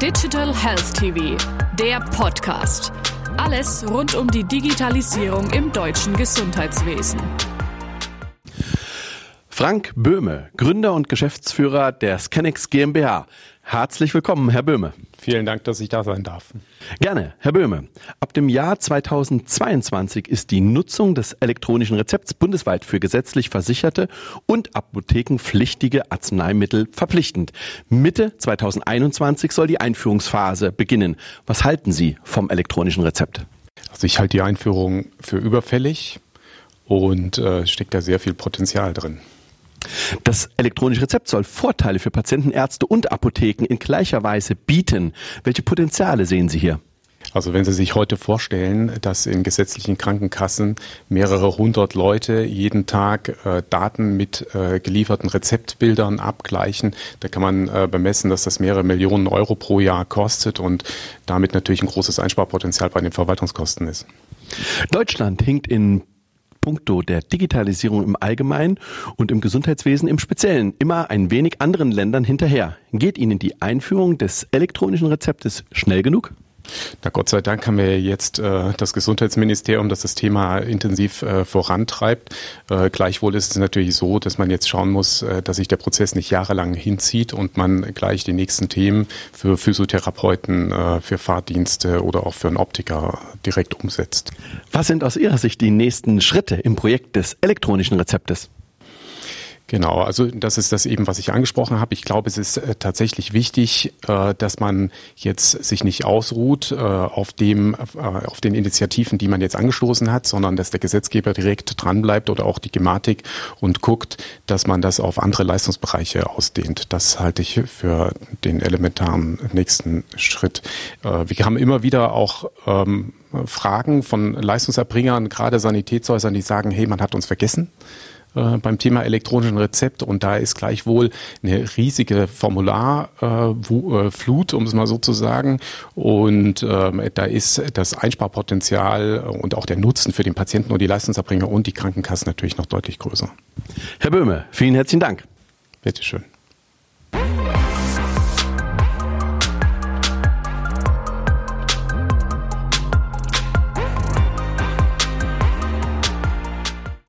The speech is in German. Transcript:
Digital Health TV, der Podcast. Alles rund um die Digitalisierung im deutschen Gesundheitswesen. Frank Böhme, Gründer und Geschäftsführer der Scanix GmbH. Herzlich willkommen, Herr Böhme. Vielen Dank, dass ich da sein darf. Gerne, Herr Böhme. Ab dem Jahr 2022 ist die Nutzung des elektronischen Rezepts bundesweit für gesetzlich Versicherte und apothekenpflichtige Arzneimittel verpflichtend. Mitte 2021 soll die Einführungsphase beginnen. Was halten Sie vom elektronischen Rezept? Also ich halte die Einführung für überfällig und äh, steckt da sehr viel Potenzial drin. Das elektronische Rezept soll Vorteile für Patienten, Ärzte und Apotheken in gleicher Weise bieten. Welche Potenziale sehen Sie hier? Also wenn Sie sich heute vorstellen, dass in gesetzlichen Krankenkassen mehrere hundert Leute jeden Tag äh, Daten mit äh, gelieferten Rezeptbildern abgleichen, da kann man äh, bemessen, dass das mehrere Millionen Euro pro Jahr kostet und damit natürlich ein großes Einsparpotenzial bei den Verwaltungskosten ist. Deutschland hinkt in puncto der Digitalisierung im Allgemeinen und im Gesundheitswesen im Speziellen immer ein wenig anderen Ländern hinterher. Geht Ihnen die Einführung des elektronischen Rezeptes schnell genug? Na Gott sei Dank haben wir jetzt äh, das Gesundheitsministerium, das das Thema intensiv äh, vorantreibt. Äh, gleichwohl ist es natürlich so, dass man jetzt schauen muss, äh, dass sich der Prozess nicht jahrelang hinzieht und man gleich die nächsten Themen für Physiotherapeuten, äh, für Fahrdienste oder auch für einen Optiker direkt umsetzt. Was sind aus Ihrer Sicht die nächsten Schritte im Projekt des elektronischen Rezeptes? Genau, also das ist das eben, was ich angesprochen habe. Ich glaube, es ist äh, tatsächlich wichtig, äh, dass man jetzt sich nicht ausruht äh, auf dem, auf den Initiativen, die man jetzt angestoßen hat, sondern dass der Gesetzgeber direkt dranbleibt oder auch die Gematik und guckt, dass man das auf andere Leistungsbereiche ausdehnt. Das halte ich für den elementaren nächsten Schritt. Wir haben immer wieder auch ähm, Fragen von Leistungserbringern, gerade Sanitätshäusern, die sagen, hey, man hat uns vergessen äh, beim Thema elektronischen Rezept und da ist gleichwohl eine riesige Formularflut, äh, um es mal so zu sagen. Und ähm, da ist das Einsparpotenzial und auch der Nutzen für den Patienten und die Leistungserbringer und die Krankenkassen natürlich noch deutlich größer. Herr Böhme, vielen herzlichen Dank. Bitteschön.